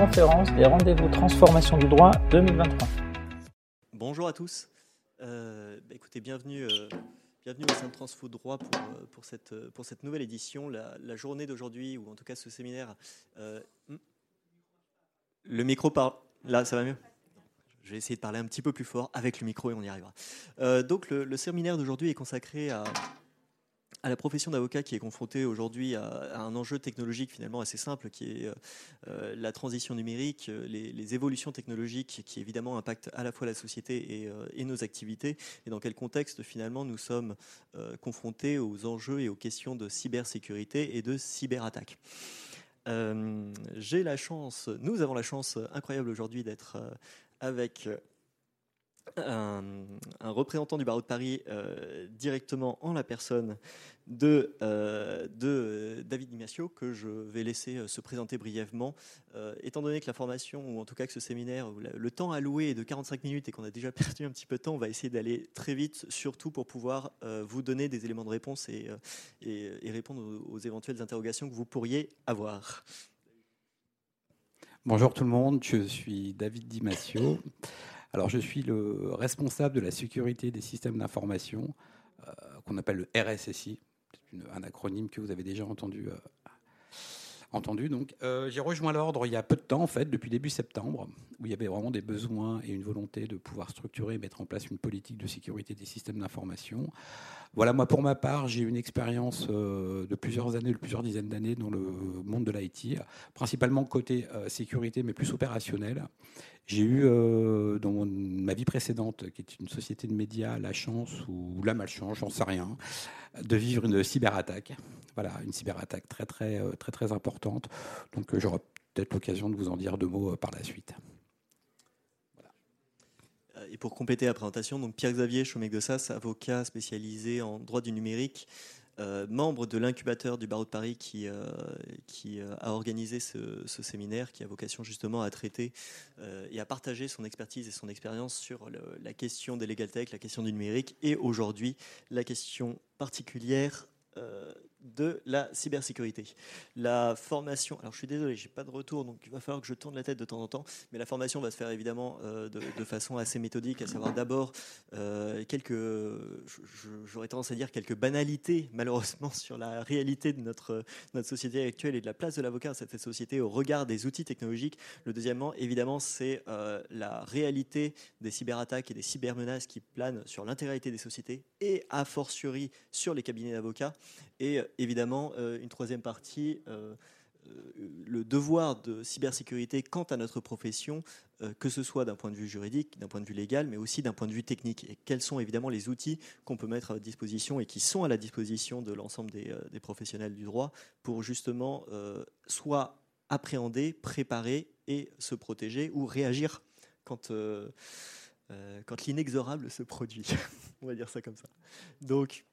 conférence des rendez-vous transformation du droit 2023. Bonjour à tous. Euh, bah, écoutez, bienvenue, euh, bienvenue au sein de Transfo Droit pour, euh, pour, cette, pour cette nouvelle édition. La, journée d'aujourd'hui, ou en tout cas ce séminaire. hmm. le micro parle. Là, ça va mieux? Je vais essayer de parler un petit peu plus fort avec le micro et on y arrivera. Donc, le séminaire d'aujourd'hui est consacré à, à la profession d'avocat qui est confrontée aujourd'hui à, un enjeu technologique finalement assez simple qui est euh, euh, la transition numérique, euh, les, les évolutions technologiques qui évidemment impactent à la fois la société et, nos activités et dans quel contexte finalement nous sommes confrontés aux enjeux et aux questions de cybersécurité et de cyberattaque? J'ai la chance, nous avons la chance incroyable aujourd'hui d'être avec un, représentant du barreau de Paris euh, directement en la personne de, euh, euh, David Ignacio que je vais laisser se présenter brièvement. Étant donné que la formation, ou en tout cas que ce séminaire, le temps alloué est de 45 minutes et qu'on a déjà perdu un petit peu de temps, on va essayer d'aller très vite, surtout pour pouvoir vous donner des éléments de réponse et, répondre aux, aux éventuelles interrogations que vous pourriez avoir. Bonjour tout le monde, je suis David Dimasio. Alors je suis le responsable de la sécurité des systèmes d'information euh, qu'on appelle le RSSI, un acronyme que vous avez déjà entendu. euh, entendu donc, Euh, j'ai rejoint l'ordre il y a peu de temps en fait, depuis début septembre, où il y avait vraiment des besoins et une volonté de pouvoir structurer et mettre en place une politique de sécurité des systèmes d'information. Voilà, moi pour ma part, j'ai une expérience euh, de plusieurs années, de plusieurs dizaines d'années dans le monde de l'IT, principalement côté sécurité, mais plus opérationnel. J'ai eu euh, dans ma vie précédente, qui est une société de médias, la chance ou la malchance, j'en sais rien, de vivre une cyberattaque. Voilà, une cyberattaque très très euh, très très importante. Donc euh, j'aurai peut-être l'occasion de vous en dire deux mots par la suite. Et pour compléter la présentation, donc Pierre-Xavier Chomec avocat spécialisé en droit du numérique, euh, membre de l'incubateur du barreau de Paris qui, euh, qui euh, a organisé ce, ce séminaire, qui a vocation justement à traiter et à partager son expertise et son expérience sur la question des legal tech, la question du numérique et aujourd'hui la question particulière de la cybersécurité. La formation, alors je suis désolé, j'ai pas de retour, donc il va falloir que je tourne la tête de temps en temps, mais la formation va se faire évidemment euh, de, façon assez méthodique, à savoir d'abord euh, quelques, j'aurais tendance à dire quelques banalités malheureusement sur la réalité de notre, notre société actuelle et de la place de l'avocat dans cette société au regard des outils technologiques. Le deuxièmement, évidemment, c'est euh, la réalité des cyberattaques et des cybermenaces qui planent sur l'intégralité des sociétés et a fortiori sur les cabinets d'avocats. Et évidemment, euh, une troisième partie, euh, euh, le devoir de cybersécurité quant à notre profession, que ce soit d'un point de vue juridique, d'un point de vue légal, mais aussi d'un point de vue technique. Et quels sont évidemment les outils qu'on peut mettre à disposition et qui sont à la disposition de l'ensemble des, professionnels du droit pour justement soit appréhender, préparer et se protéger ou réagir quand, quand l'inexorable se produit. On va dire ça comme ça. Donc,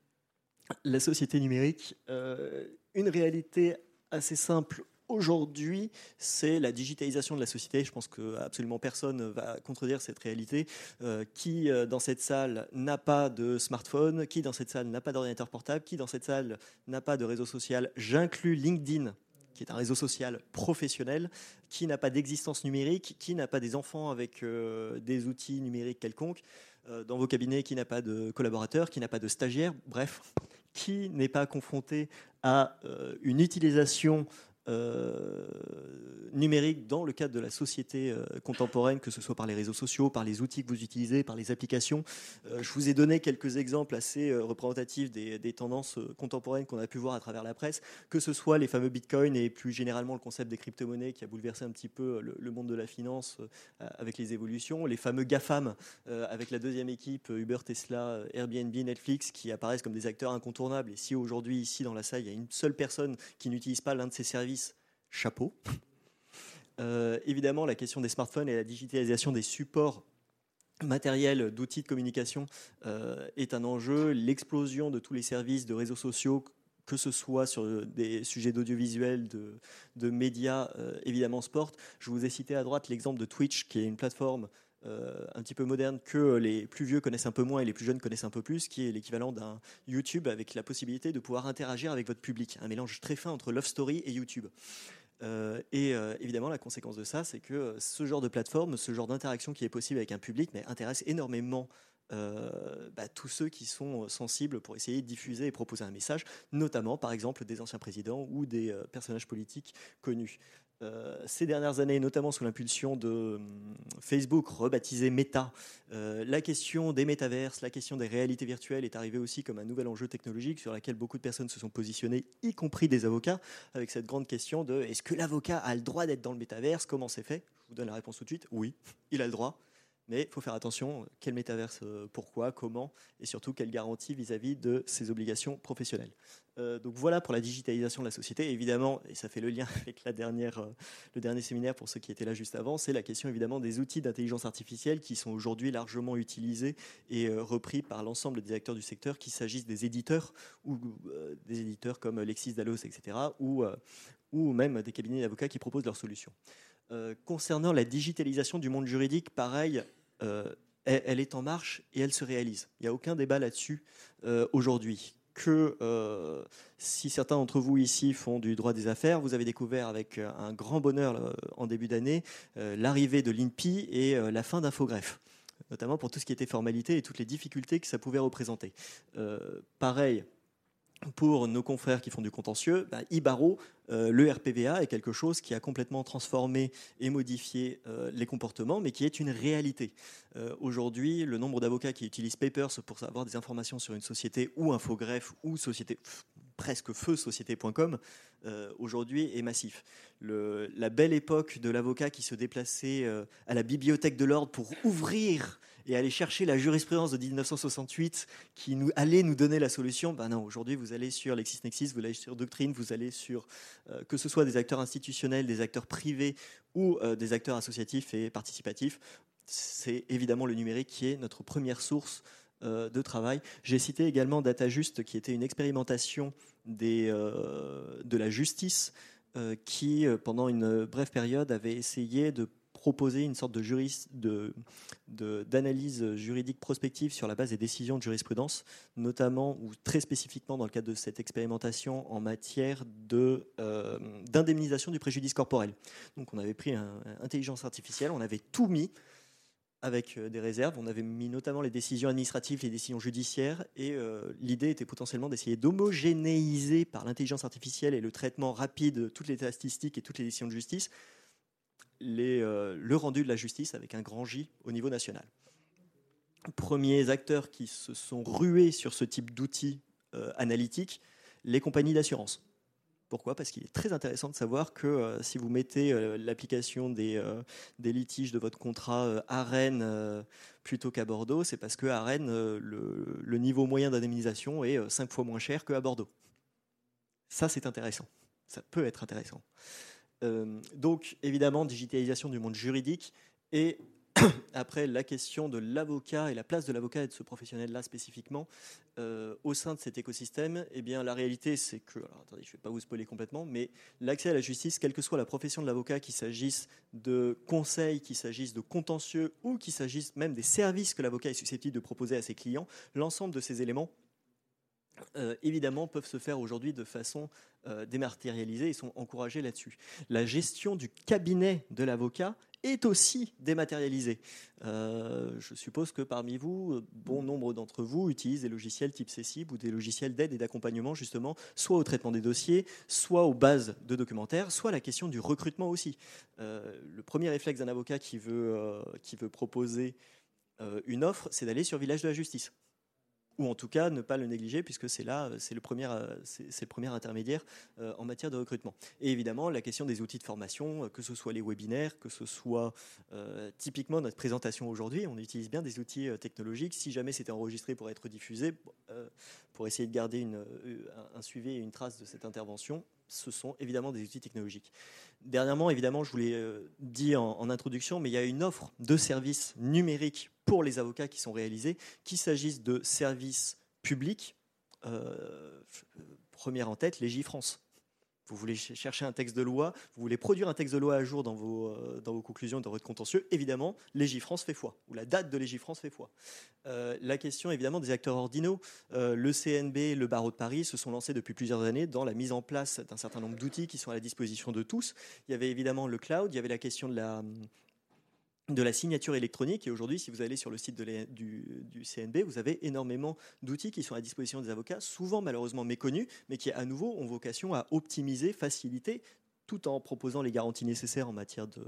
la société numérique, euh, une réalité assez simple aujourd'hui, c'est la digitalisation de la société. Je pense que absolument personne va contredire cette réalité. Euh, qui euh, dans cette salle n'a pas de smartphone Qui dans cette salle n'a pas d'ordinateur portable Qui dans cette salle n'a pas de réseau social J'inclus LinkedIn qui est un réseau social professionnel, qui n'a pas d'existence numérique, qui n'a pas des enfants avec des outils numériques quelconques, dans vos cabinets, qui n'a pas de collaborateurs, qui n'a pas de stagiaires, bref, qui n'est pas confronté à euh, une utilisation numérique dans le cadre de la société euh, contemporaine, que ce soit par les réseaux sociaux, par les outils que vous utilisez, par les applications. Euh, je vous ai donné quelques exemples assez euh, représentatifs des, tendances euh, contemporaines qu'on a pu voir à travers la presse, que ce soit les fameux bitcoins et plus généralement le concept des crypto-monnaies qui a bouleversé un petit peu le, monde de la finance euh, avec les évolutions, les fameux GAFAM euh, avec la deuxième équipe, euh, Uber, Tesla, euh, Airbnb, Netflix, qui apparaissent comme des acteurs incontournables. Et si aujourd'hui, ici dans la salle, il y a une seule personne qui n'utilise pas l'un de ces services, chapeau. Euh, évidemment, la question des smartphones et la digitalisation des supports matériels d'outils de communication euh, est un enjeu. L'explosion de tous les services de réseaux sociaux, que ce soit sur des sujets d'audiovisuel, de, médias, euh, évidemment sport. Je vous ai cité à droite l'exemple de Twitch, qui est une plateforme un petit peu moderne que les plus vieux connaissent un peu moins et les plus jeunes connaissent un peu plus, qui est l'équivalent d'un YouTube avec la possibilité de pouvoir interagir avec votre public. Un mélange très fin entre Love Story et YouTube. Et évidemment, la conséquence de ça, c'est que ce genre de plateforme, ce genre d'interaction qui est possible avec un public, mais intéresse énormément bah, tous ceux qui sont sensibles pour essayer de diffuser et proposer un message, notamment par exemple des anciens présidents ou des personnages politiques connus. Euh, ces dernières années, notamment sous l'impulsion de hum, Facebook, rebaptisé Meta, euh, la question des métaverses, la question des réalités virtuelles est arrivée aussi comme un nouvel enjeu technologique sur lequel beaucoup de personnes se sont positionnées, y compris des avocats, avec cette grande question de est-ce que l'avocat a le droit d'être dans le métaverse? Comment c'est fait? Je vous donne la réponse tout de suite. Oui, il a le droit. Mais il faut faire attention, quel métaverse, euh, pourquoi, comment, et surtout quelle garantie vis-à-vis de ses obligations professionnelles. Euh, donc voilà pour la digitalisation de la société. Évidemment, et ça fait le lien avec la dernière, euh, le dernier séminaire pour ceux qui étaient là juste avant, c'est la question évidemment des outils d'intelligence artificielle qui sont aujourd'hui largement utilisés et repris par l'ensemble des acteurs du secteur, qu'il s'agisse des éditeurs ou des éditeurs comme Lexis, Dalos, etc., ou, ou même des cabinets d'avocats qui proposent leurs solutions. Concernant la digitalisation du monde juridique, pareil, euh, elle, est en marche et elle se réalise. Il n'y a aucun débat là-dessus euh, aujourd'hui. Que euh, si certains d'entre vous ici font du droit des affaires, vous avez découvert avec un grand bonheur en début d'année l'arrivée de l'INPI et la fin d'Infogreffe notamment pour tout ce qui était formalité et toutes les difficultés que ça pouvait représenter. pareil, pour nos confrères qui font du contentieux, bah, Ibaro, euh, le RPVA est quelque chose qui a complètement transformé et modifié euh, les comportements, mais qui est une réalité. Euh, aujourd'hui, le nombre d'avocats qui utilisent Papers pour avoir des informations sur une société ou Infogreffe ou société presque feu société.com aujourd'hui est massif. la belle époque de l'avocat qui se déplaçait à la bibliothèque de l'ordre pour ouvrir et aller chercher la jurisprudence de 1968 qui allait nous donner la solution. Ben non, aujourd'hui, vous allez sur LexisNexis, vous allez sur Doctrine, vous allez sur euh, que ce soit des acteurs institutionnels, des acteurs privés ou euh, des acteurs associatifs et participatifs. C'est évidemment le numérique qui est notre première source euh, de travail. J'ai cité également DataJust, qui était une expérimentation de la justice qui, pendant une brève période, avait essayé de proposer une sorte de d'analyse de, juridique prospective sur la base des décisions de jurisprudence, notamment ou très spécifiquement dans le cadre de cette expérimentation en matière euh, d'indemnisation du préjudice corporel. Donc on avait pris intelligence artificielle, on avait tout mis avec euh, des réserves. On avait mis notamment les décisions administratives, les décisions judiciaires, et euh, l'idée était potentiellement d'essayer d'homogénéiser par l'intelligence artificielle et le traitement rapide de toutes les statistiques et toutes les décisions de justice euh, le rendu de la justice avec un grand J au niveau national. Premiers acteurs qui se sont rués sur ce type d'outils euh, analytiques, les compagnies d'assurance. Pourquoi? Parce qu'il est très intéressant de savoir que euh, si vous mettez l'application des, litiges de votre contrat à Rennes plutôt qu'à Bordeaux, c'est parce qu'à Rennes, le, le, niveau moyen d'indemnisation est cinq fois moins cher qu'à Bordeaux. Ça, c'est intéressant. Ça peut être intéressant. Euh, donc, évidemment, digitalisation du monde juridique et après la question de l'avocat et la place de l'avocat et de ce professionnel-là spécifiquement euh, au sein de cet écosystème, eh bien la réalité c'est que, attendez, je ne vais pas vous spoiler complètement, mais l'accès à la justice, quelle que soit la profession de l'avocat, qu'il s'agisse de conseils, qu'il s'agisse de contentieux ou qu'il s'agisse même des services que l'avocat est susceptible de proposer à ses clients, l'ensemble de ces éléments euh, évidemment, peuvent se faire aujourd'hui de façon euh, dématérialisée et sont encouragés là-dessus. La gestion du cabinet de l'avocat est aussi dématérialisée. Euh, je suppose que parmi vous, bon nombre d'entre vous utilisent des logiciels type CECIB ou des logiciels d'aide et d'accompagnement justement, soit au traitement des dossiers, soit aux bases de documentaires, soit la question du recrutement aussi. le premier réflexe d'un avocat qui veut, qui veut proposer une offre, c'est d'aller sur Village de la Justice ou en tout cas ne pas le négliger puisque c'est là, c'est le premier, c'est le premier intermédiaire euh, en matière de recrutement. Et évidemment, la question des outils de formation, euh, que ce soit les webinaires, que ce soit euh, typiquement notre présentation aujourd'hui, on utilise bien des outils technologiques. Si jamais c'était enregistré pour être diffusé, pour essayer de garder un suivi et une trace de cette intervention, ce sont évidemment des outils technologiques. Dernièrement, évidemment, je vous l'ai dit en, introduction, mais il y a une offre de services numériques pour les avocats qui sont réalisés, qu'il s'agisse de services publics, euh, première en tête, Légifrance. vous voulez chercher un texte de loi, vous voulez produire un texte de loi à jour dans vos, euh, conclusions, dans votre contentieux, évidemment, Légifrance fait foi, ou la date de Légifrance fait foi. Euh, la question, évidemment, des acteurs ordinaux. Le CNB, le barreau de Paris se sont lancés depuis plusieurs années dans la mise en place d'un certain nombre d'outils qui sont à la disposition de tous. Il y avait évidemment le cloud, il y avait la question de la de la signature électronique. Et aujourd'hui, si vous allez sur le site du, CNB, vous avez énormément d'outils qui sont à disposition des avocats, souvent malheureusement méconnus, mais qui à nouveau ont vocation à optimiser, faciliter tout en proposant les garanties nécessaires en matière de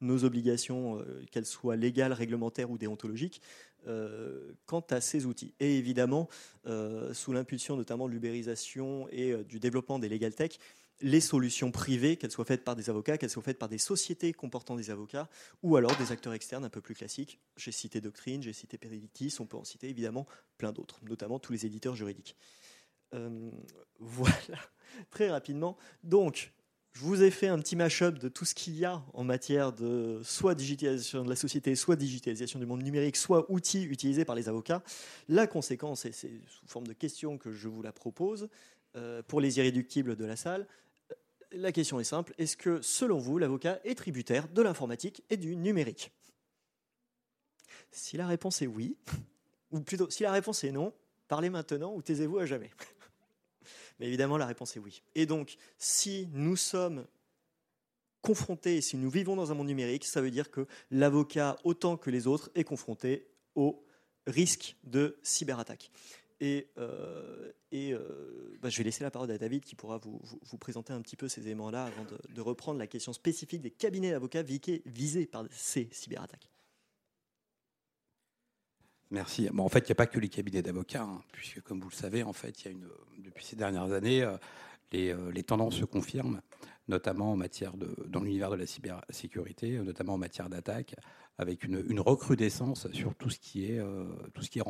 nos obligations, euh, qu'elles soient légales, réglementaires ou déontologiques, euh, quant à ces outils. Et évidemment, euh, sous l'impulsion notamment de l'ubérisation et du développement des legal tech, les solutions privées, qu'elles soient faites par des avocats, qu'elles soient faites par des sociétés comportant des avocats, ou alors des acteurs externes un peu plus classiques. J'ai cité Doctrine, j'ai cité Peridictis, on peut en citer évidemment plein d'autres, notamment tous les éditeurs juridiques. Euh, voilà, très rapidement. Donc, je vous ai fait un petit mash-up de tout ce qu'il y a en matière de soit digitalisation de la société, soit digitalisation du monde numérique, soit outils utilisés par les avocats. La conséquence, et c'est sous forme de questions que je vous la propose, euh, pour les irréductibles de la salle, la question est simple. Est-ce que, selon vous, l'avocat est tributaire de l'informatique et du numérique? Si la réponse est oui, ou plutôt si la réponse est non, parlez maintenant ou taisez-vous à jamais. Mais évidemment, la réponse est oui. Et donc, si nous sommes confrontés, si nous vivons dans un monde numérique, ça veut dire que l'avocat, autant que les autres, est confronté au risque de cyberattaque. Et, euh, euh, bah, je vais laisser la parole à David qui pourra vous, présenter un petit peu ces éléments-là avant de, reprendre la question spécifique des cabinets d'avocats visés par ces cyberattaques. Merci. Bon, en fait, il n'y a pas que les cabinets d'avocats, hein, puisque comme vous le savez, en fait, y a une, depuis ces dernières années, euh, les, tendances se confirment, notamment en matière de, dans l'univers de la cybersécurité, notamment en matière d'attaque, avec une, recrudescence sur tout ce qui est, tout ce qui est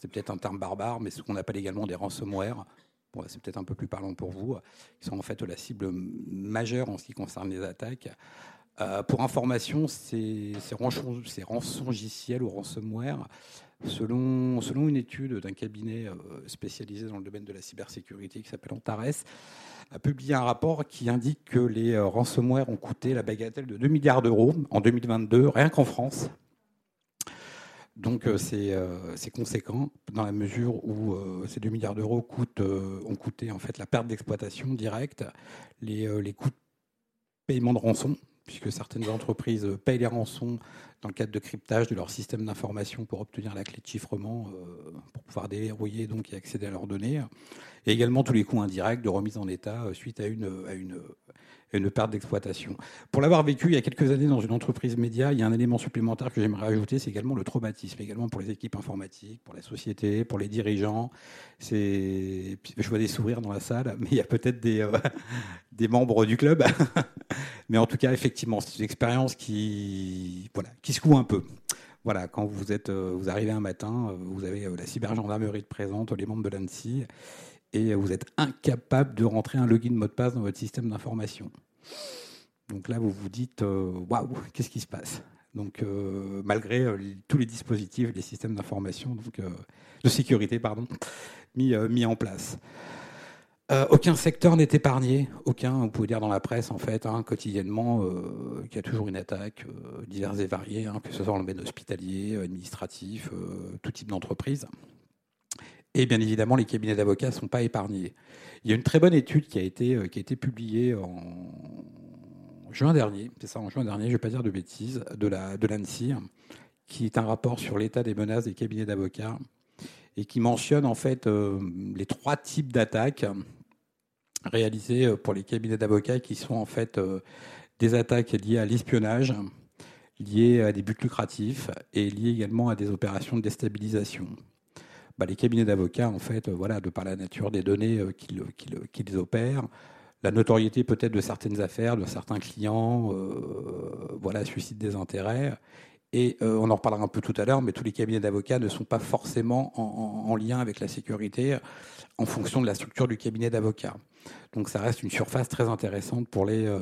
c'est peut-être un terme barbare, mais ce qu'on appelle également des ransomware. C'est peut-être un peu plus parlant pour vous, qui sont en fait la cible majeure en ce qui concerne les attaques. Euh, pour information, ces, ces rançongiciels ou ransomware, selon, selon une étude d'un cabinet euh, spécialisé dans le domaine de la cybersécurité qui s'appelle Antares, a publié un rapport qui indique que les euh, ransomware ont coûté la bagatelle de 2 milliards d'euros en 2022, rien qu'en France. Donc euh, euh, c'est conséquent dans la mesure où euh, ces 2 milliards d'euros ont coûté en fait la perte d'exploitation directe, les, les coûts de paiement de rançon, puisque certaines entreprises payent les rançons dans le cadre de cryptage de leur système d'information pour obtenir la clé de chiffrement, pour pouvoir déverrouiller donc et accéder à leurs données, et également tous les coûts indirects de remise en état suite à une, à une, une perte d'exploitation. Pour l'avoir vécu il y a quelques années dans une entreprise média, il y a un élément supplémentaire que j'aimerais ajouter, c'est également le traumatisme, également pour les équipes informatiques, pour la société, pour les dirigeants. Je vois des sourires dans la salle, mais il y a peut-être des, euh, des membres du club. mais en tout cas, effectivement, c'est une expérience qui, voilà, qui secoue un peu. Voilà, quand vous êtes, euh, vous arrivez un matin, euh, vous avez la cybergendarmerie de présente, les membres de l'ANSI, et vous êtes incapable de rentrer un login mot de passe dans votre système d'information. Donc là, vous vous dites euh, waouh, qu'est-ce qui se passe? Donc, euh, malgré euh, tous les dispositifs, les systèmes d'information, de sécurité, pardon, mis en place. Aucun secteur n'est épargné, aucun. Vous pouvez dire dans la presse, en fait, hein, quotidiennement, qu'il y a toujours une attaque diverse et variée, hein, que ce soit dans le domaine hospitalier, administratif, tout type d'entreprise. Et bien évidemment, les cabinets d'avocats ne sont pas épargnés. Il y a une très bonne étude qui a été, euh, publiée en juin dernier, c'est ça, en juin dernier, je ne vais pas dire de bêtises, de la de l'ANSI, qui est un rapport sur l'état des menaces des cabinets d'avocats et qui mentionne en fait euh, les trois types d'attaques réalisées euh, pour les cabinets d'avocats qui sont en fait des attaques liées à l'espionnage, liées à des buts lucratifs et liées également à des opérations de déstabilisation. Bah, les cabinets d'avocats, en fait, euh, voilà, de par la nature des données euh, qu'ils opèrent, la notoriété peut-être de certaines affaires, de certains clients, euh, voilà, suscite des intérêts. Et on en reparlera un peu tout à l'heure, mais tous les cabinets d'avocats ne sont pas forcément en, lien avec la sécurité en fonction de la structure du cabinet d'avocats. Donc ça reste une surface très intéressante pour les,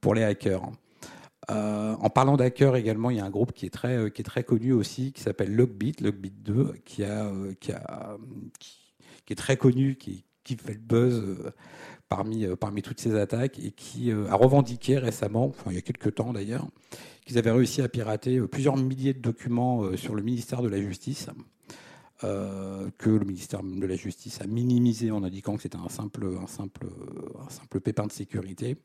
pour les hackers. Euh, en parlant d'hackers également, il y a un groupe qui est très, euh, qui est très connu aussi, qui s'appelle Logbit, Logbit 2, qui, a, euh, qui, a, qui, est très connu, qui, qui fait le buzz parmi, parmi toutes ces attaques et qui a revendiqué récemment, enfin il y a quelques temps d'ailleurs, qu'ils avaient réussi à pirater plusieurs milliers de documents sur le ministère de la Justice. que le ministère de la Justice a minimisé en indiquant que c'était un simple, un, simple, un simple pépin de sécurité.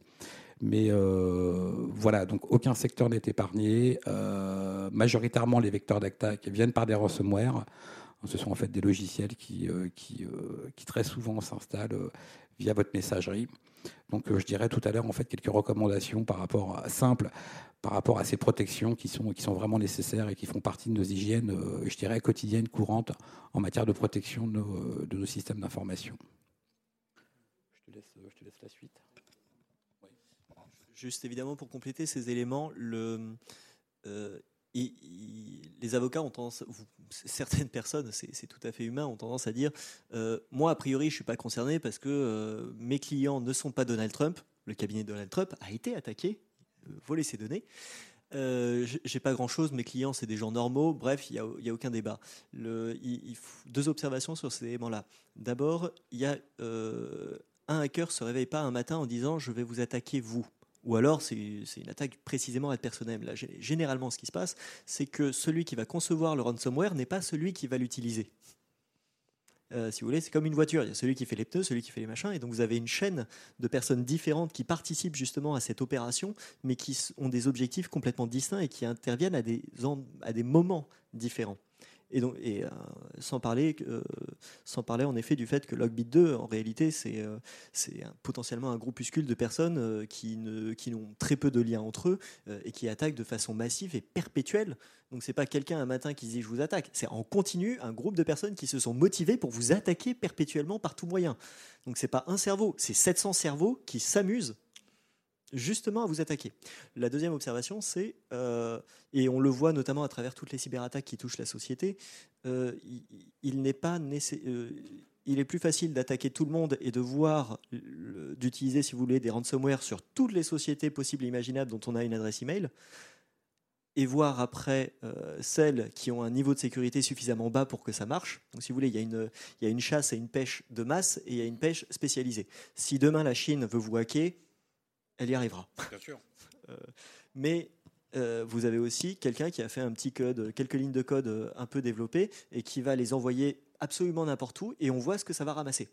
Mais euh, voilà, donc aucun secteur n'est épargné. Euh, majoritairement, les vecteurs d'attaque viennent par des ransomware. Ce sont en fait des logiciels qui, euh, qui très souvent s'installent via votre messagerie. Donc je dirais tout à l'heure en fait quelques recommandations par rapport simples par rapport à ces protections qui sont, vraiment nécessaires et qui font partie de nos hygiènes, je dirais, quotidiennes, courantes en matière de protection de nos, systèmes d'information. Je, te laisse la suite. Juste évidemment pour compléter ces éléments, le, euh, les avocats ont tendance, certaines personnes, c'est tout à fait humain, ont tendance à dire euh, moi a priori je suis pas concerné parce que euh, mes clients ne sont pas Donald Trump. Le cabinet de Donald Trump a été attaqué, volé ses données. Euh, j'ai pas grand chose, mes clients c'est des gens normaux, bref, il n'y a, aucun débat. Deux observations sur ces éléments-là. D'abord, il y a un hacker se réveille pas un matin en disant je vais vous attaquer vous. Ou alors, c'est une attaque précisément à personnel. Là, généralement, ce qui se passe, c'est que celui qui va concevoir le ransomware n'est pas celui qui va l'utiliser. Euh, si vous voulez, c'est comme une voiture. Il y a celui qui fait les pneus, celui qui fait les machins, et donc vous avez une chaîne de personnes différentes qui participent justement à cette opération, mais qui ont des objectifs complètement distincts et qui interviennent à des moments différents. Et, donc, euh, sans, parler, euh, sans parler en effet du fait que Logbit 2, en réalité, c'est euh, potentiellement un groupuscule de personnes qui n'ont qui très peu de liens entre eux et qui attaquent de façon massive et perpétuelle. Donc c'est pas quelqu'un un matin qui dit je vous attaque, c'est en continu un groupe de personnes qui se sont motivées pour vous attaquer perpétuellement par tout moyen. Donc c'est pas un cerveau, c'est 700 cerveaux qui s'amusent justement à vous attaquer. La deuxième observation, c'est, euh, et on le voit notamment à travers toutes les cyberattaques qui touchent la société, euh, il, n'est pas euh, il est plus facile d'attaquer tout le monde et de voir, d'utiliser, si vous voulez, des ransomware sur toutes les sociétés possibles et imaginables dont on a une adresse email, et voir après celles qui ont un niveau de sécurité suffisamment bas pour que ça marche. Donc, si vous voulez, il y, a une, il y a une chasse et une pêche de masse et il y a une pêche spécialisée. Si demain la Chine veut vous hacker, elle y arrivera. Bien sûr. Euh, mais euh, vous avez aussi quelqu'un qui a fait un petit code, quelques lignes de code euh, un peu développées et qui va les envoyer absolument n'importe où et on voit ce que ça va ramasser.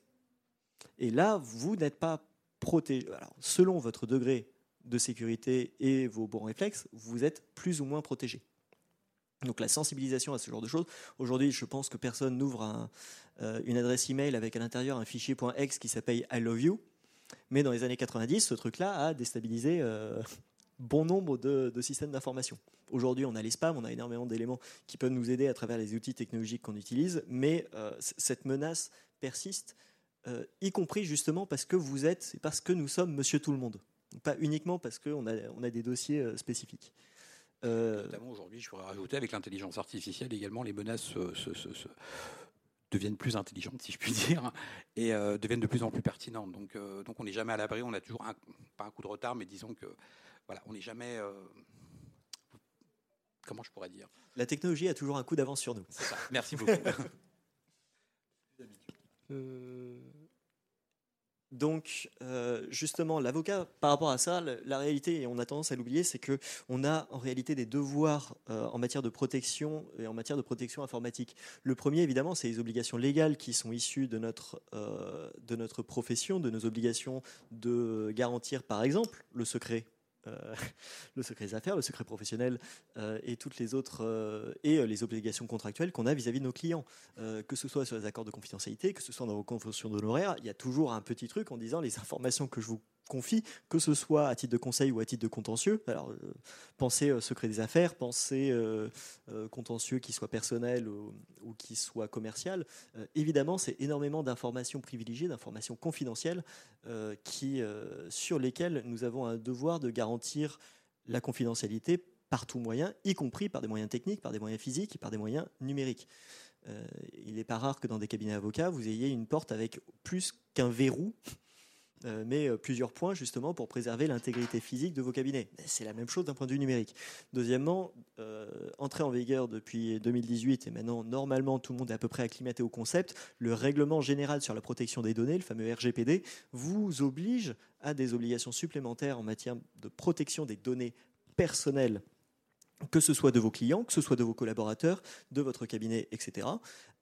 Et là, vous n'êtes pas protégé. Alors, selon votre degré de sécurité et vos bons réflexes, vous êtes plus ou moins protégé. Donc la sensibilisation à ce genre de choses. Aujourd'hui, je pense que personne n'ouvre une adresse email avec à l'intérieur un fichier .exe qui s'appelle I love you. Mais dans les années 90, ce truc-là a déstabilisé euh, bon nombre de, systèmes d'information. Aujourd'hui, on a les spams, on a énormément d'éléments qui peuvent nous aider à travers les outils technologiques qu'on utilise, mais euh, cette menace persiste, euh, y compris justement parce que vous êtes, et parce que nous sommes Monsieur Tout le Monde, pas uniquement parce qu'on a, on a des dossiers spécifiques. Notamment aujourd'hui, je pourrais rajouter avec l'intelligence artificielle également, les menaces se, deviennent plus intelligentes, si je puis dire, et euh, deviennent de plus en plus pertinentes. Donc, euh, donc on n'est jamais à l'abri, on a toujours un, pas un coup de retard, mais disons que voilà, on n'est jamais. Euh, comment je pourrais dire? La technologie a toujours un coup d'avance sur nous. Ça. Merci beaucoup. Donc, euh, justement, l'avocat, par rapport à ça, la, réalité, et on a tendance à l'oublier, c'est que on a en réalité des devoirs euh, en matière de protection et en matière de protection informatique. Le premier, évidemment, c'est les obligations légales qui sont issues de notre, euh, de notre profession, de nos obligations de garantir, par exemple, le secret euh, le secret des affaires, le secret professionnel euh, et toutes les autres euh, et les obligations contractuelles qu'on a vis-à-vis de nos clients, que ce soit sur les accords de confidentialité, que ce soit dans vos conventions d'honoraires, il y a toujours un petit truc en disant les informations que je vous confie, que ce soit à titre de conseil ou à titre de contentieux. Alors, euh, pensez euh, secret des affaires, pensez euh, contentieux qui soit personnel ou, qui soit commercial. évidemment, c'est énormément d'informations privilégiées, d'informations confidentielles qui, sur lesquelles nous avons un devoir de garantir la confidentialité par tout moyen, y compris par des moyens techniques, par des moyens physiques et par des moyens numériques. il n'est pas rare que dans des cabinets d'avocats, vous ayez une porte avec plus qu'un verrou euh, mais euh, plusieurs points justement pour préserver l'intégrité physique de vos cabinets. C'est la même chose d'un point de vue numérique. Deuxièmement, euh, entrée en vigueur depuis 2018 et maintenant normalement tout le monde est à peu près acclimaté au concept, le règlement général sur la protection des données, le fameux RGPD, vous oblige à des obligations supplémentaires en matière de protection des données personnelles que ce soit de vos clients, que ce soit de vos collaborateurs, de votre cabinet, etc.,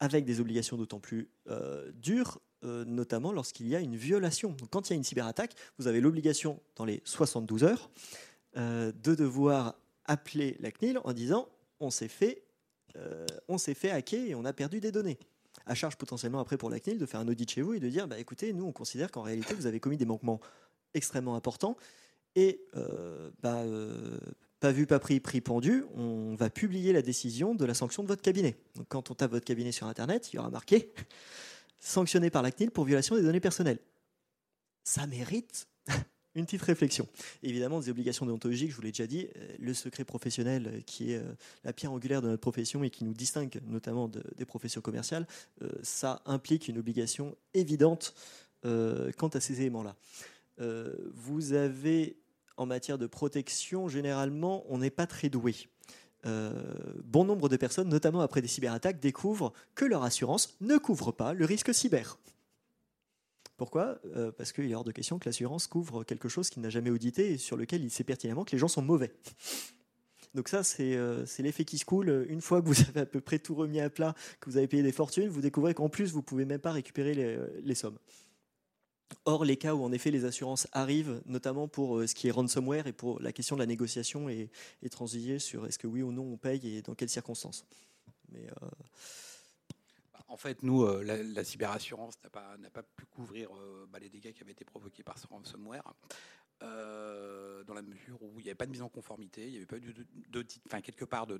avec des obligations d'autant plus dures euh, notamment lorsqu'il y a une violation. quand il y a une cyberattaque, vous avez l'obligation dans les 72 heures euh, de devoir appeler la CNIL en disant on s'est fait, euh, on s'est fait hacker et on a perdu des données. À charge potentiellement après pour la CNIL de faire un audit chez vous et de dire bah, écoutez, nous on considère qu'en réalité vous avez commis des manquements extrêmement importants et bah, pas vu, pas pris, prix pendu, on va publier la décision de la sanction de votre cabinet. Donc, quand on tape votre cabinet sur Internet, il y aura marqué sanctionné par la CNIL pour violation des données personnelles. Ça mérite une petite réflexion. évidemment, des obligations déontologiques, je vous l'ai déjà dit, euh, le secret professionnel euh, qui est euh, la pierre angulaire de notre profession et qui nous distingue notamment des professions commerciales, ça implique une obligation évidente quant à ces éléments-là. Vous avez, en matière de protection, généralement, on n'est pas très doué. Euh, bon nombre de personnes, notamment après des cyberattaques, découvrent que leur assurance ne couvre pas le risque cyber. Pourquoi? Euh, Parce qu'il est hors de question que l'assurance couvre quelque chose qu'il n'a jamais audité et sur lequel il sait pertinemment que les gens sont mauvais. Donc ça, c'est euh, l'effet qui se coule. Une fois que vous avez à peu près tout remis à plat, que vous avez payé des fortunes, vous découvrez qu'en plus, vous ne pouvez même pas récupérer les sommes. Or, les cas où en effet les assurances arrivent, notamment pour euh, ce qui est ransomware et pour la question de la négociation et, et transiger sur est-ce que oui ou non on paye et dans quelles circonstances. Euh, En fait, nous, euh, la, cyberassurance n'a pas, pas, pu couvrir bah, les dégâts qui avaient été provoqués par ce ransomware. dans la mesure où il n'y avait pas de mise en conformité, il n'y avait pas de, enfin quelque part de,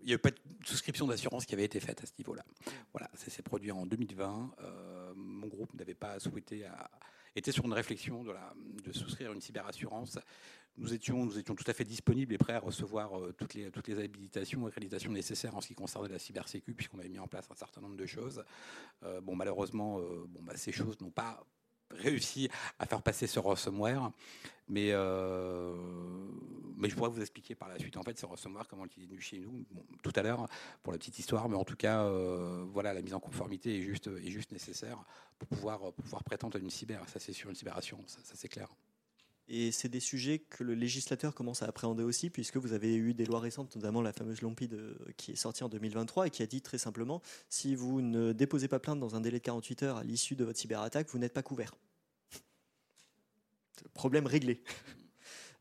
il n'y avait pas de souscription d'assurance qui avait été faite à ce niveau-là. Voilà, ça s'est produit en 2020 mon n'avait pas souhaité, à, était sur une réflexion de, la, de souscrire une cyberassurance. Nous étions, nous étions tout à fait disponibles et prêts à recevoir euh, toutes, les, toutes les habilitations et accréditations nécessaires en ce qui concernait la cybersécu, puisqu'on avait mis en place un certain nombre de choses. Euh, bon, malheureusement, euh, bon, bah, ces choses n'ont pas réussi à faire passer ce ransomware. Mais, euh, mais je pourrais vous expliquer par la suite, en fait, ce ransomware, comment il est venu chez nous, tout à l'heure, pour la petite histoire. Mais en tout cas, euh, voilà, la mise en conformité est juste, est juste nécessaire pour pouvoir, pouvoir prétendre à une cyber. Ça, c'est sur une cyberassurance, ça, c'est clair. Et c'est des sujets que le législateur commence à appréhender aussi, puisque vous avez eu des lois récentes, notamment la fameuse LOMPI qui est sortie en 2023 et qui a dit très simplement si vous ne déposez pas plainte dans un délai de 48 heures à l'issue de votre cyberattaque, vous n'êtes pas couvert. Problème réglé.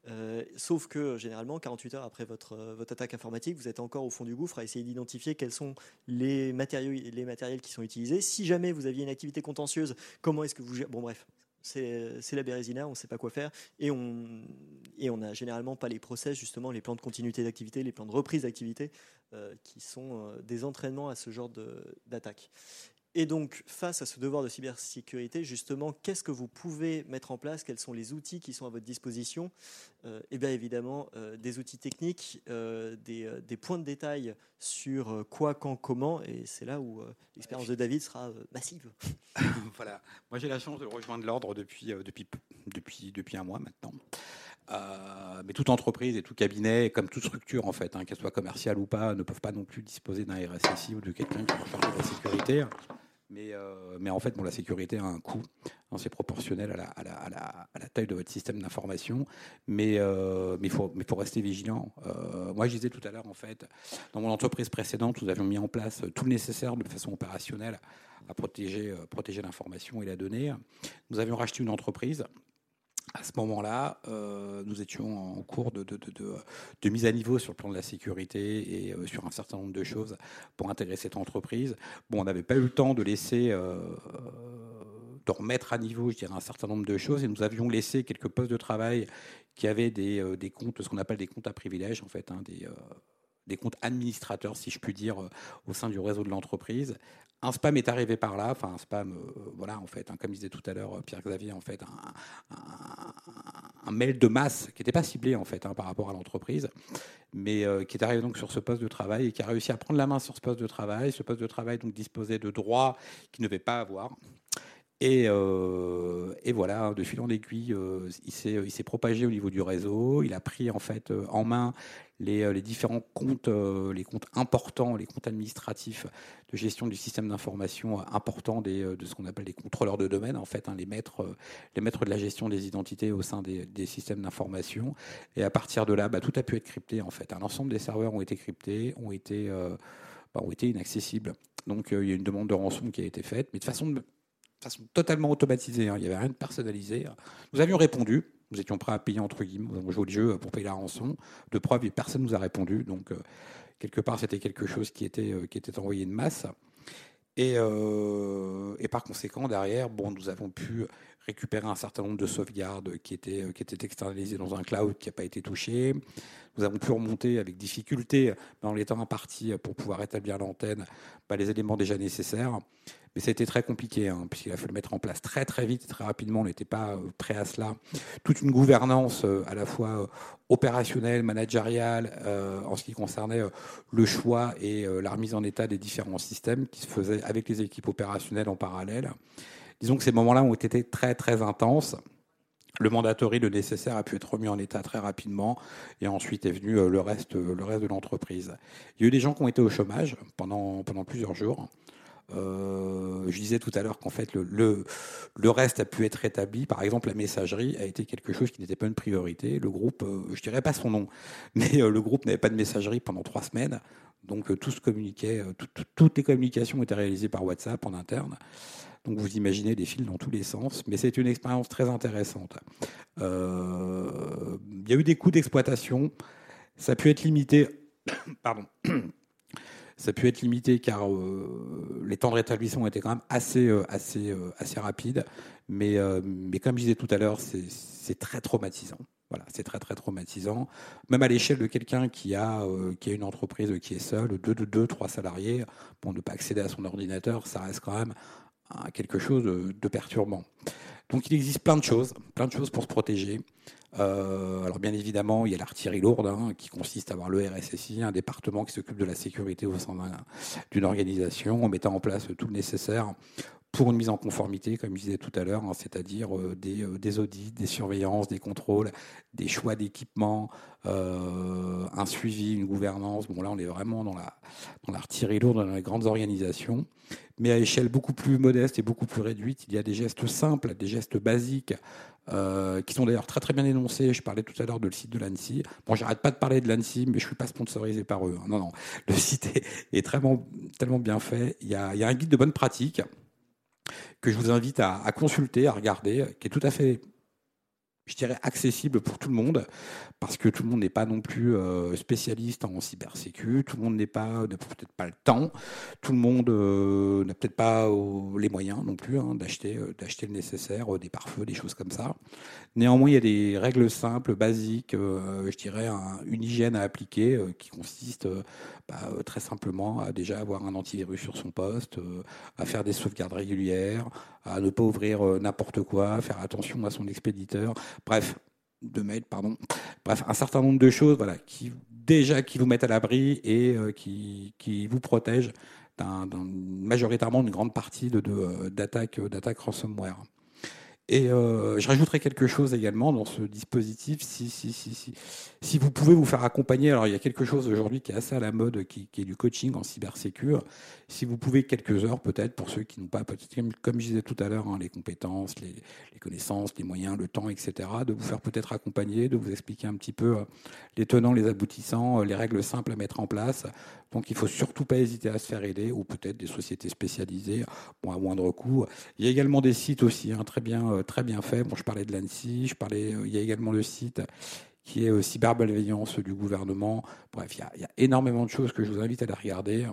Euh, sauf que généralement, 48 heures après votre, votre attaque informatique, vous êtes encore au fond du gouffre à essayer d'identifier quels sont les, matériaux, les matériels qui sont utilisés. Si jamais vous aviez une activité contentieuse, comment est-ce que vous Bon, bref, c'est la bérésina, on ne sait pas quoi faire. Et on n'a généralement pas les process, justement, les plans de continuité d'activité, les plans de reprise d'activité, euh, qui sont euh, des entraînements à ce genre d'attaque. Et donc, face à ce devoir de cybersécurité, justement, qu'est-ce que vous pouvez mettre en place? Quels sont les outils qui sont à votre disposition? Euh, Eh bien, évidemment, euh, des outils techniques, euh, des, points de détail sur quoi, quand, comment. Et c'est là où l'expérience de David sera massive. voilà. Moi, j'ai la chance de rejoindre l'ordre depuis, depuis, un mois maintenant. mais toute entreprise et tout cabinet, comme toute structure en fait, hein, qu'elle soit commerciale ou pas, ne peuvent pas non plus disposer d'un RSSI ou de quelqu'un qui va faire de la sécurité. Mais, euh, mais en fait, bon, la sécurité a un coût. Hein, c'est proportionnel à la, taille de votre système d'information. Mais euh, il faut, mais faut rester vigilant. Euh, moi, je disais tout à l'heure, en fait, dans mon entreprise précédente, nous avions mis en place tout le nécessaire de façon opérationnelle à protéger, protéger l'information et la donnée. Nous avions racheté une entreprise à ce moment-là, euh, nous étions en cours de, mise à niveau sur le plan de la sécurité et euh, sur un certain nombre de choses pour intégrer cette entreprise. Bon, on n'avait pas eu le temps de laisser, euh, de remettre à niveau, je dirais, un certain nombre de choses et nous avions laissé quelques postes de travail qui avaient des, des comptes, ce qu'on appelle des comptes à privilèges, en fait, hein, des des comptes administrateurs, si je puis dire, au sein du réseau de l'entreprise, un spam est arrivé par là, enfin un spam, euh, voilà en fait, hein, comme disait tout à l'heure euh, Pierre Xavier, en fait, un, mail de masse qui n'était pas ciblé en fait hein, par rapport à l'entreprise, mais euh, qui est arrivé donc sur ce poste de travail et qui a réussi à prendre la main sur ce poste de travail. Ce poste de travail donc disposait de droits qu'il ne devait pas avoir. Et, et, voilà, de fil en aiguille, il s'est propagé au niveau du réseau. Il a pris en fait en main les, différents comptes, les comptes importants, les comptes administratifs de gestion du système d'information importants des, de ce qu'on appelle les contrôleurs de domaine, en fait, hein, les, maîtres, les maîtres de la gestion des identités au sein des, systèmes d'information. Et à partir de là, bah, tout a pu être crypté, en fait. Un ensemble des serveurs ont été cryptés, ont été, bah, inaccessibles. Donc il y a une demande de rançon qui a été faite, mais de façon totalement automatisée. Hein. Il n'y avait rien de personnalisé. Nous avions répondu. Nous étions prêts à payer entre guillemets. Avons joué le jeu pour payer la rançon. De preuve, personne ne nous a répondu. Donc, euh, quelque part, c'était quelque chose qui était, euh, qui était envoyé de masse. Et, euh, et, par conséquent, derrière, bon, nous avons pu récupérer un certain nombre de sauvegardes qui étaient, qui étaient externalisées dans un cloud qui n'a pas été touché. Nous avons pu remonter avec difficulté, dans les temps impartis, pour pouvoir établir l'antenne, bah, les éléments déjà nécessaires. Mais ça a été très compliqué, hein, puisqu'il a fallu mettre en place très très vite, très rapidement. On n'était pas euh, prêt à cela. Toute une gouvernance euh, à la fois euh, opérationnelle, managériale, en ce qui concernait le choix et la remise en état des différents systèmes qui se faisaient avec les équipes opérationnelles en parallèle. Disons que ces moments-là ont été très très intenses. Le mandatory, le nécessaire, a pu être remis en état très rapidement, et ensuite est venu le reste, le reste de l'entreprise. Il y a eu des gens qui ont été au chômage pendant, pendant plusieurs jours. Euh, je disais tout à l'heure qu'en fait, le, le, reste a pu être rétabli. Par exemple, la messagerie a été quelque chose qui n'était pas une priorité. Le groupe, euh, je dirais pas son nom, mais euh, le groupe n'avait pas de messagerie pendant trois semaines. Donc, tout se communiquait, toutes les communications étaient réalisées par WhatsApp en interne. Donc, vous imaginez des fils dans tous les sens. Mais c'est une expérience très intéressante. il y a eu des coûts d'exploitation. Ça a pu être limité. Pardon ça a pu être limité car euh, les temps de rétablissement étaient quand même assez, euh, assez, euh, assez rapides. Mais, mais comme je disais tout à l'heure, c'est très traumatisant. Voilà, c'est très très traumatisant. Même à l'échelle de quelqu'un qui a qui a une entreprise qui est seule, deux, deux, deux, trois salariés, pour ne pas accéder à son ordinateur, ça reste quand même quelque chose de perturbant. Donc il existe plein de choses, plein de choses pour se protéger. Euh, alors bien évidemment, il y a l'artillerie lourde hein, qui consiste à avoir le RSSI, un département qui s'occupe de la sécurité au sein d'une organisation, en mettant en place tout le nécessaire pour une mise en conformité, comme je disais tout à l'heure, hein, c'est-à-dire euh, des, euh, des, audits, des surveillances, des contrôles, des choix d'équipement, un suivi, une gouvernance. Bon là, on est vraiment dans la dans l'artillerie lourde, dans les grandes organisations. Mais à échelle beaucoup plus modeste et beaucoup plus réduite, il y a des gestes simples, des gestes basiques euh, qui sont d'ailleurs très très bien énoncés. Je parlais tout à l'heure de le site de l'ANSI. Bon, j'arrête pas de parler de l'ANSI, mais je suis pas sponsorisé par eux. Hein. Non, non, le site est, est tellement, bien fait. Il y, a, il y a un guide de bonne pratique que je vous invite à, consulter, à regarder, qui est tout à fait je dirais, accessible pour tout le monde, parce que tout le monde n'est pas non plus euh, spécialiste en cybersécu, tout le monde n'est pas, n'a peut-être pas le temps, tout le monde euh, n'a peut-être pas les moyens non plus hein, d'acheter, euh, d'acheter le nécessaire, des pare-feux, des choses comme ça. Néanmoins, il y a des règles simples, basiques, je dirais, une hygiène à appliquer qui consiste bah, très simplement à déjà avoir un antivirus sur son poste, à faire des sauvegardes régulières, à ne pas ouvrir n'importe quoi, faire attention à son expéditeur. Bref, de pardon. Bref, un certain nombre de choses, voilà, qui déjà qui vous mettent à l'abri et euh, qui, vous protègent majoritairement une grande partie de, euh, d'attaques, d'attaques ransomware. Et euh, je rajouterai quelque chose également dans ce dispositif. Si, si, si, si, si vous pouvez vous faire accompagner, alors il y a quelque chose aujourd'hui qui est assez à la mode, qui, est du coaching en cybersécurité. Si vous pouvez quelques heures peut-être pour ceux qui n'ont pas, comme je disais tout à l'heure, hein, les compétences, les, les, connaissances, les moyens, le temps, etc., de vous faire peut-être accompagner, de vous expliquer un petit peu euh, les tenants, les aboutissants, euh, les règles simples à mettre en place. Donc il faut surtout pas hésiter à se faire aider, ou peut-être des sociétés spécialisées, à moindre coût. Il y a également des sites aussi, hein, très bien euh, très bien fait. Bon, je parlais de l'ANSI, je parlais, euh, il y a également le site qui est euh, cybermalveillance du gouvernement. Bref, il y, a, énormément de choses que je vous invite à aller regarder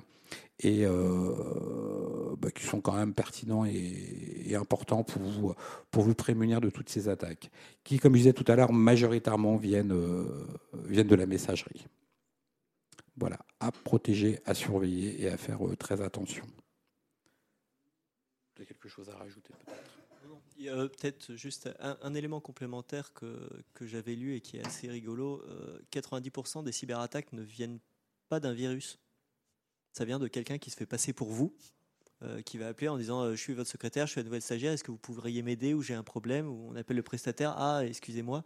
et bah, qui sont quand même pertinents et, importants pour vous, pour vous prémunir de toutes ces attaques, qui, comme je disais tout à l'heure, majoritairement viennent, viennent de la messagerie. Voilà, à protéger, à surveiller et à faire très attention. Vous avez quelque chose à rajouter peut-être il y a peut-être juste un, élément complémentaire que, que j'avais lu et qui est assez rigolo. 90% euh, des cyberattaques ne viennent pas d'un virus. Ça vient de quelqu'un qui se fait passer pour vous, qui va appeler en disant Je suis votre secrétaire, je suis la nouvelle stagiaire, est-ce que vous pourriez m'aider ou j'ai un problème? Ou on appelle le prestataire Ah, excusez-moi.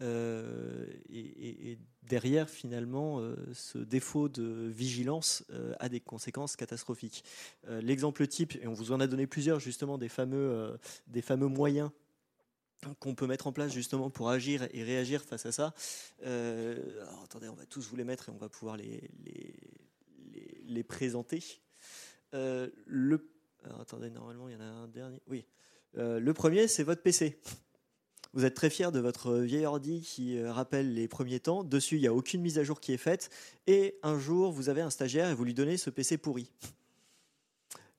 Et, derrière, finalement, ce défaut de vigilance a des conséquences catastrophiques. L'exemple type, et on vous en a donné plusieurs justement, des fameux, des fameux moyens qu'on peut mettre en place justement pour agir et réagir face à ça. Euh, attendez, on va tous vous les mettre et on va pouvoir les, les, présenter. Euh, le. Euh, premier, c'est votre PC. Vous êtes très fier de votre vieil ordi qui rappelle les premiers temps. Dessus, il n'y a aucune mise à jour qui est faite. Et un jour, vous avez un stagiaire et vous lui donnez ce PC pourri.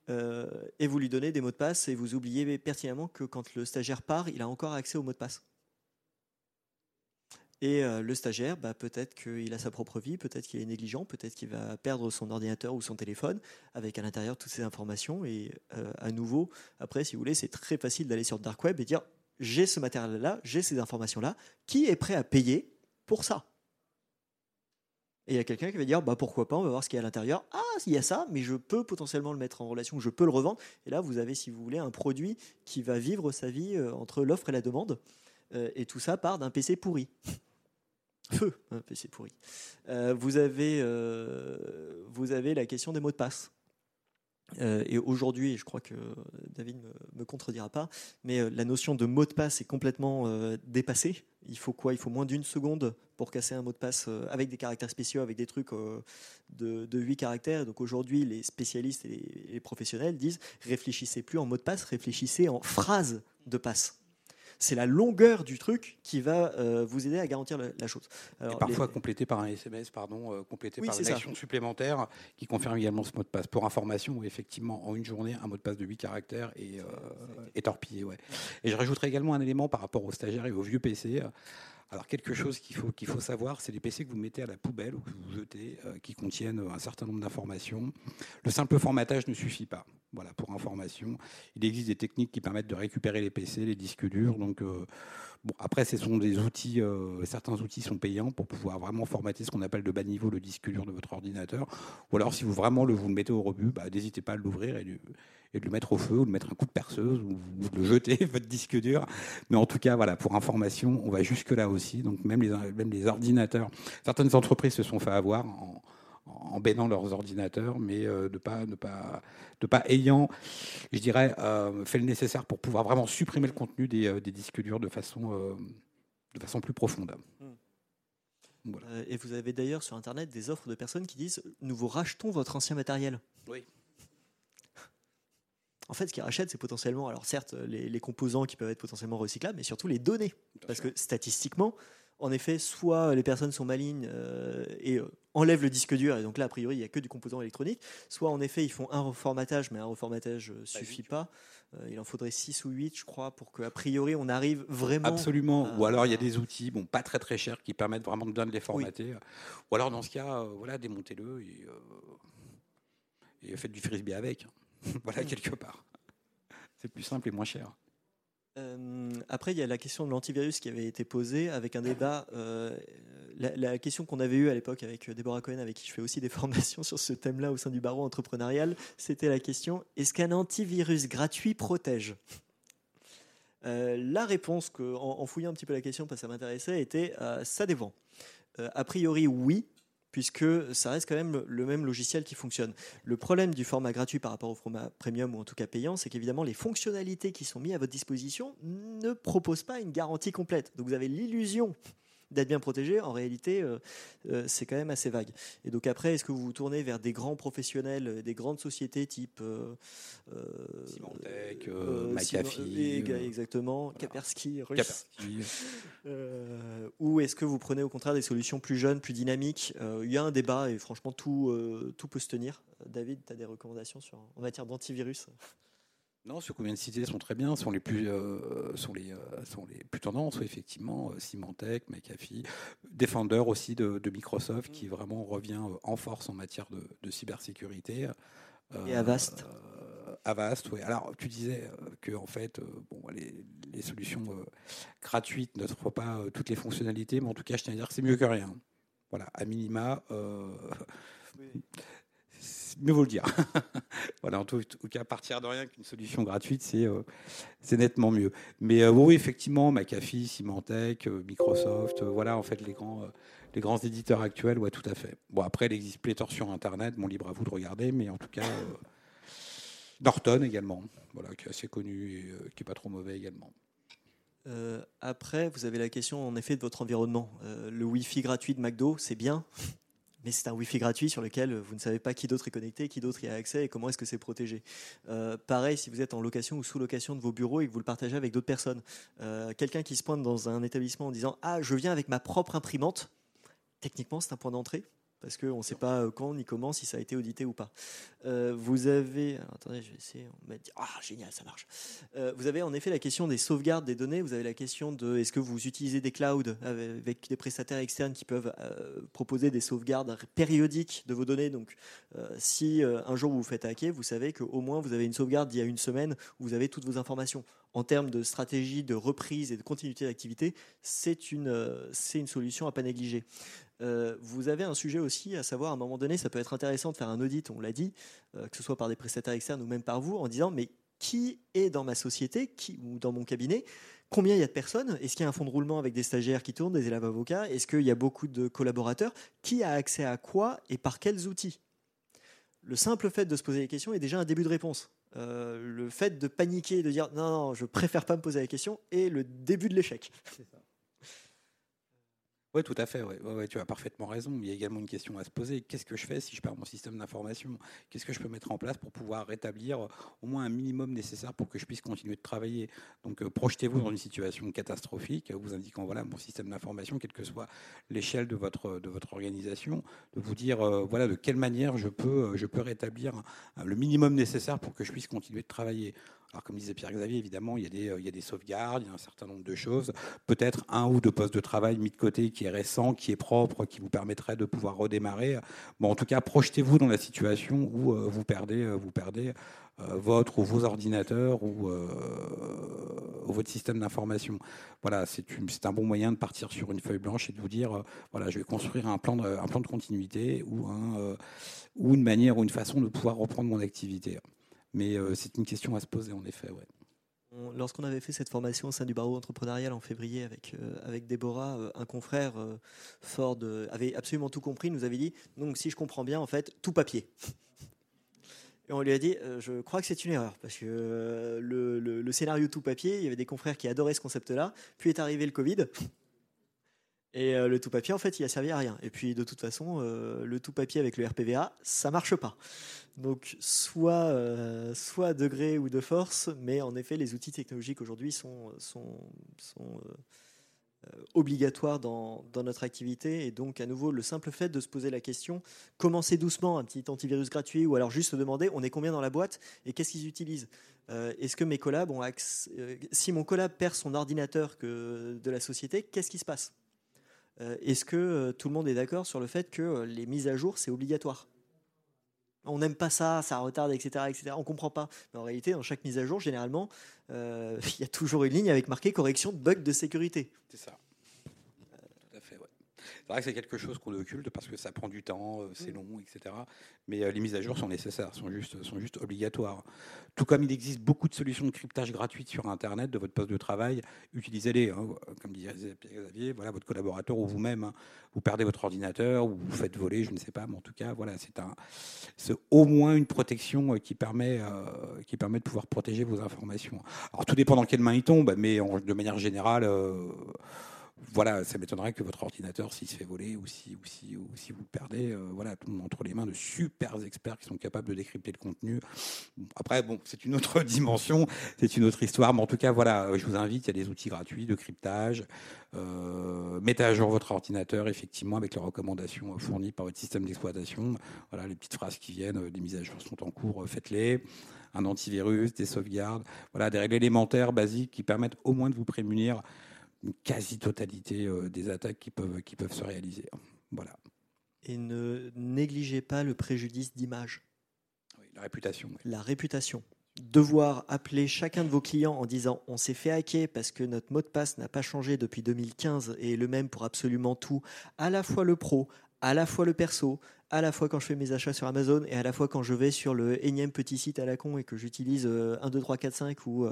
Euh, et vous lui donnez des mots de passe et vous oubliez pertinemment que quand le stagiaire part, il a encore accès aux mots de passe. Et euh, le stagiaire, bah, peut-être qu'il a sa propre vie, peut-être qu'il est négligent, peut-être qu'il va perdre son ordinateur ou son téléphone avec à l'intérieur toutes ces informations. Et euh, à nouveau, après, si vous voulez, c'est très facile d'aller sur dark web et dire j'ai ce matériel-là, j'ai ces informations-là, qui est prêt à payer pour ça? Et il y a quelqu'un qui va dire bah pourquoi pas, on va voir ce qu'il y a à l'intérieur. Ah, il y a ça, mais je peux potentiellement le mettre en relation, je peux le revendre. Et là, vous avez, si vous voulez, un produit qui va vivre sa vie euh, entre l'offre et la demande. Et tout ça part d'un PC pourri. Feu, un PC pourri. Euh, vous, avez, vous avez la question des mots de passe. Euh, et aujourd'hui, je crois que David ne me, contredira pas, mais euh, la notion de mot de passe est complètement euh, dépassée. Il faut quoi? Il faut moins d'une seconde pour casser un mot de passe avec des caractères spéciaux, avec des trucs de, de 8 caractères. Donc aujourd'hui, les spécialistes et les professionnels disent réfléchissez plus en mot de passe, réfléchissez en phrase de passe c'est la longueur du truc qui va euh, vous aider à garantir la, chose. et parfois complété par un SMS, pardon, euh, complété par une action supplémentaire qui confirme également ce mot de passe. Pour information, effectivement, en une journée, un mot de passe de 8 caractères est, euh, torpillé. Ouais. Et je rajouterai également un élément par rapport aux stagiaires et aux vieux PC. Alors quelque chose qu'il faut, qu'il faut savoir, c'est les PC que vous mettez à la poubelle ou que vous jetez, euh, qui contiennent un certain nombre d'informations. Le simple formatage ne suffit pas. Voilà, pour information. Il existe des techniques qui permettent de récupérer les PC, les disques durs. Donc, euh, bon, après, euh, certains outils sont payants pour pouvoir vraiment formater ce qu'on appelle de bas niveau le disque dur de votre ordinateur. Ou alors, si vous vraiment le, vous le mettez au rebut, bah, n'hésitez pas à l'ouvrir et et de le mettre au feu ou de mettre un coup de perceuse ou de le jeter, votre disque dur. Mais en tout cas, voilà, pour information, on va jusque-là aussi. Donc même les, même les ordinateurs, certaines entreprises se sont fait avoir en, en bainant leurs ordinateurs, mais euh, de pas, ne pas, de pas ayant, je dirais, euh, fait le nécessaire pour pouvoir vraiment supprimer le contenu des, euh, des disques durs de façon, de façon plus profonde. Hmm. Et vous avez d'ailleurs sur Internet des offres de personnes qui disent Nous vous rachetons votre ancien matériel. Oui. En fait, ce qu'ils rachètent, c'est potentiellement, alors certes, les, composants qui peuvent être potentiellement recyclables, mais surtout les données. Parce que statistiquement, en effet, soit les personnes sont malignes euh, et euh, enlèvent le disque dur, et donc là, a priori, il n'y a que du composant électronique, soit en effet, ils font un reformatage, mais un reformatage ne euh, suffit pas. il en faudrait 6 ou 8, je crois, pour qu'a priori, on arrive vraiment. Absolument. Ou alors, il y a des outils, bon, pas très très chers, qui permettent vraiment de bien les formater. Ou alors, dans ce cas, voilà, démontez-le et, et faites du frisbee avec. voilà, quelque part. C'est plus simple et moins cher. Euh, après, il y a la question de l'antivirus qui avait été posée avec un débat. Euh, la, question qu'on avait eue à l'époque avec Déborah Cohen, avec qui je fais aussi des formations sur ce thème-là au sein du barreau entrepreneurial, c'était la question est-ce qu'un antivirus gratuit protège? Euh, La réponse, que, en, fouillant un petit peu la question parce que ça m'intéressait, était ça dépend. a priori, oui, puisque ça reste quand même le même logiciel qui fonctionne. Le problème du format gratuit par rapport au format premium ou en tout cas payant, c'est qu'évidemment les fonctionnalités qui sont mises à votre disposition ne proposent pas une garantie complète. Donc vous avez l'illusion d'être bien protégé, en réalité, euh, euh, c'est quand même assez vague. Et donc après, est-ce que vous vous tournez vers des grands professionnels, euh, des grandes sociétés type Symantec, McAfee, exactement, Kaspersky, ou est-ce que vous prenez au contraire des solutions plus jeunes, plus dynamiques? Il y a un débat et franchement tout, tout peut se tenir. David, tu as des recommandations sur, en matière d'antivirus? Non, ceux qu'on vient de citer sont très bien, sont les plus, euh, sont les, euh, sont les plus tendances, effectivement. Euh, Symantec, McAfee, Defender aussi de, Microsoft, qui vraiment revient en force en matière de, cybersécurité. Et Avast Avast, oui. Alors, tu disais que en fait, bon, les, solutions gratuites n'offrent pas toutes les fonctionnalités, mais en tout cas, je tiens à dire que c'est mieux que rien. Voilà, à minima mieux vaut le dire. voilà, en tout, cas, partir de rien qu'une solution gratuite, c'est euh, nettement mieux. Mais euh, oui, effectivement, McAfee, Symantec, euh, Microsoft, voilà, en fait, les grands, les grands éditeurs actuels, ouais, tout à fait. Bon, après, il existe pléthore sur Internet, bon, libre à vous de regarder, mais en tout cas, Norton également, voilà, qui est assez connu et qui n'est pas trop mauvais également. après, vous avez la question en effet de votre environnement. le Wi-Fi gratuit de McDo, c'est bien, mais c'est un Wi-Fi gratuit sur lequel vous ne savez pas qui d'autre est connecté, qui d'autre y a accès et comment est-ce que c'est protégé. Euh, pareil, si vous êtes en location ou sous location de vos bureaux et que vous le partagez avec d'autres personnes. Euh, quelqu'un qui se pointe dans un établissement en disant Ah, je viens avec ma propre imprimante, techniquement, c'est un point d'entrée parce qu'on ne sait pas euh, quand ni comment, si ça a été audité ou pas. Euh, vous avez, attendez, je vais essayer, on ah génial, ça marche. Euh, vous avez en effet la question des sauvegardes des données, vous avez la question de est-ce que vous utilisez des clouds avec des prestataires externes qui peuvent proposer des sauvegardes périodiques de vos données? Donc si un jour vous vous faites hacker, vous savez qu'au moins vous avez une sauvegarde d'il y a une semaine où vous avez toutes vos informations. En termes de stratégie de reprise et de continuité d'activité, c'est une, c'est une solution à pas négliger. Euh, vous avez un sujet aussi, à savoir, à un moment donné, ça peut être intéressant de faire un audit, on l'a dit, euh, que ce soit par des prestataires externes ou même par vous, en disant, mais qui est dans ma société qui, ou dans mon cabinet Combien il y a de personnes? Est-ce qu'il y a un fonds de roulement avec des stagiaires qui tournent, des élèves avocats? Est-ce qu'il y a beaucoup de collaborateurs? Qui a accès à quoi et par quels outils? Le simple fait de se poser les questions est déjà un début de réponse. Euh, le fait de paniquer et de dire non, non, je préfère pas me poser la question est le début de l'échec. Oui, tout à fait. Ouais. tu as parfaitement raison. Il y a également une question à se poser. Qu'est-ce que je fais si je perds mon système d'information? Qu'est-ce que je peux mettre en place pour pouvoir rétablir au moins un minimum nécessaire pour que je puisse continuer de travailler? Donc, euh, projetez-vous dans une situation catastrophique, vous indiquant voilà mon système d'information, quelle que soit l'échelle de votre organisation, de vous dire euh, voilà de quelle manière je peux je peux rétablir le minimum nécessaire pour que je puisse continuer de travailler. Alors, comme disait Pierre-Xavier, évidemment, il y, a des, il y a des sauvegardes, il y a un certain nombre de choses. Peut-être un ou deux postes de travail mis de côté qui est récent, qui est propre, qui vous permettrait de pouvoir redémarrer. Bon, en tout cas, projetez-vous dans la situation où euh, vous perdez, euh, vous perdez euh, votre ou vos ordinateurs ou, votre système d'information. Voilà, c'est un bon moyen de partir sur une feuille blanche et de vous dire, voilà, je vais construire un plan de, continuité ou une manière ou une façon de pouvoir reprendre mon activité. Mais euh, c'est une question à se poser, en effet. Lorsqu'on avait fait cette formation au sein du barreau entrepreneurial en février avec, euh, avec Déborah, euh, un confrère fort de, avait absolument tout compris, nous avait dit donc si je comprends bien, en fait, tout papier. Et on lui a dit je crois que c'est une erreur parce que le, le, scénario tout papier, il y avait des confrères qui adoraient ce concept-là, puis est arrivé le Covid. Et le tout papier, en fait, il a servi à rien. Et puis, de toute façon, le tout papier avec le RPVA, ça marche pas. Donc soit, euh, soit degré ou de force, mais en effet, les outils technologiques aujourd'hui sont, euh, euh, obligatoires dans, notre activité. Et donc, à nouveau, le simple fait de se poser la question, commencer doucement un petit antivirus gratuit, ou alors juste se demander, on est combien dans la boîte et qu'est-ce qu'ils utilisent? Est-ce que mes collabs ont Si mon collab perd son ordinateur de la société, qu'est-ce qui se passe? Est-ce que tout le monde est d'accord sur le fait que les mises à jour, c'est obligatoire? On n'aime pas ça, ça retarde, etc., etc. On comprend pas. Mais en réalité, dans chaque mise à jour, généralement, euh, il y a toujours une ligne avec marqué correction de bug de sécurité. C'est ça. C'est vrai que c'est quelque chose qu'on occulte parce que ça prend du temps, euh, c'est mm. long, etc. Mais euh, les mises à jour sont nécessaires, sont juste, sont juste obligatoires. Tout comme il existe beaucoup de solutions de cryptage gratuites sur Internet de votre poste de travail, utilisez-les. Hein. Comme disait Xavier, voilà, votre collaborateur ou vous-même, hein. vous perdez votre ordinateur ou vous faites voler, je ne sais pas, mais en tout cas, voilà, c'est un, c'est au moins une protection euh, qui permet, qui permet de pouvoir protéger vos informations. Alors tout dépend dans quelle main il tombe, mais de manière générale voilà, ça m'étonnerait que votre ordinateur, s'il se fait voler ou si, ou si, ou si vous le perdez, euh, voilà, tout entre les mains de super experts qui sont capables de décrypter le contenu. Après, bon, c'est une autre dimension, c'est une autre histoire, mais en tout cas, voilà, je vous invite, il y a des outils gratuits de cryptage. Euh, mettez à jour votre ordinateur, effectivement, avec les recommandations fournies par votre système d'exploitation. Voilà, les petites phrases qui viennent, des mises à jour sont en cours, faites-les un antivirus, des sauvegardes, voilà, des règles élémentaires, basiques, qui permettent au moins de vous prémunir une quasi-totalité euh, des attaques qui peuvent, qui peuvent se réaliser. Voilà. Et ne négligez pas le préjudice d'image. la réputation. La réputation. Devoir appeler chacun de vos clients en disant on s'est fait hacker parce que notre mot de passe n'a pas changé depuis 2015 et est le même pour absolument tout, à la fois le pro, à la fois le perso, à la fois quand je fais mes achats sur Amazon et à la fois quand je vais sur le énième petit site à la con et que j'utilise 1, 2, 3, 4, 5 ou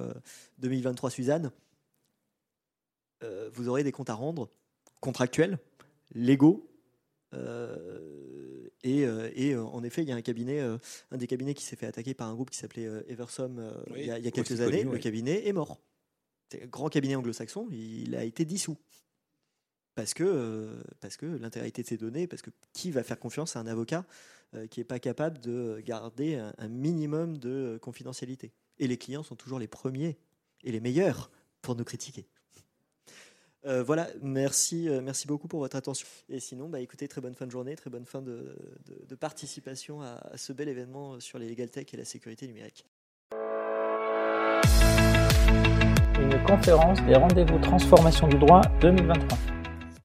2023 Suzanne, vous aurez des comptes à rendre contractuels, légaux. et, en effet, il y a un cabinet, un des cabinets qui s'est fait attaquer par un groupe qui s'appelait Eversome il, y a, quelques années. le cabinet est mort. C'est un grand cabinet anglo-saxon, il a été dissous parce que, euh, parce que de ces données, parce que qui va faire confiance à un avocat euh, qui n'est pas capable de garder un, minimum de confidentialité? Et les clients sont toujours les premiers et les meilleurs pour nous critiquer. Euh, voilà, merci, merci beaucoup pour votre attention. Et sinon, bah, écoutez, très bonne fin de journée, très bonne fin de, participation à, ce bel événement sur les legal tech et la sécurité numérique. Une conférence des rendez-vous transformation du droit 2023.